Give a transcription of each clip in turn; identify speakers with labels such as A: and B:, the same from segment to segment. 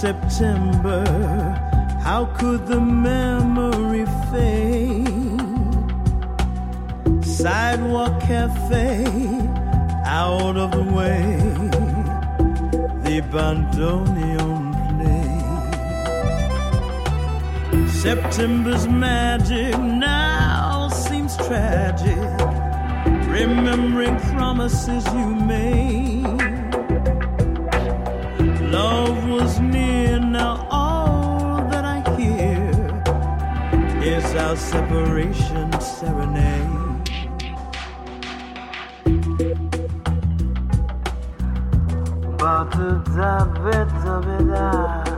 A: September, how could the memory fade? Sidewalk cafe, out of the way, the bandoneon September's magic now seems tragic, remembering promises you made. Love was near, now all that I hear is our separation serenade. Serenade. Da da da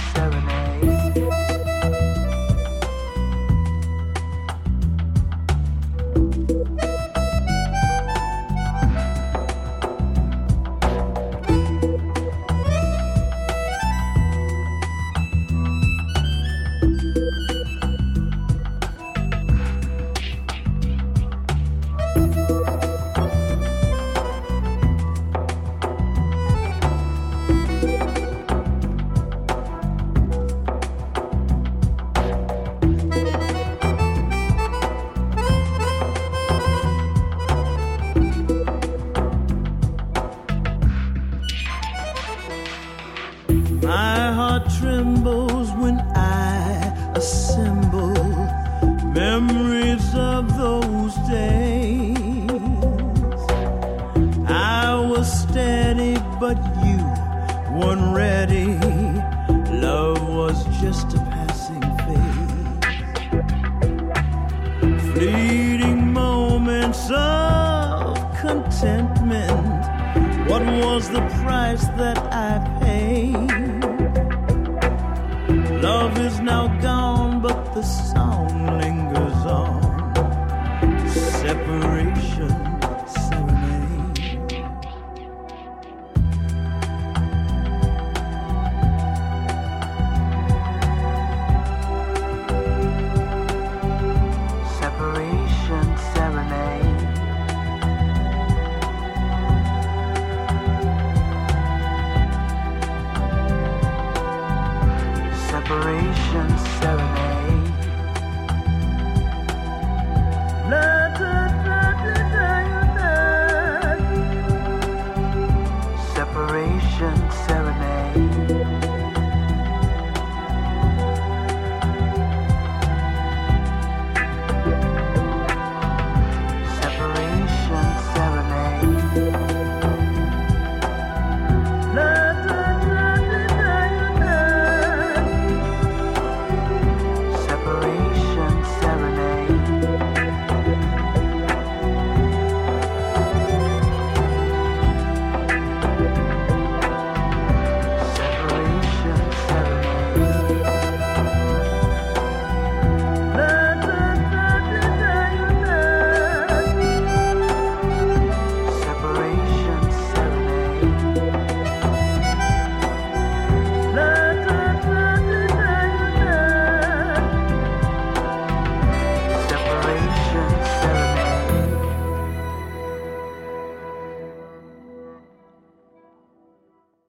A: Love was just a passing phase. Fleeting moments of contentment. What was the price that I paid? Love is now gone, but the serenade.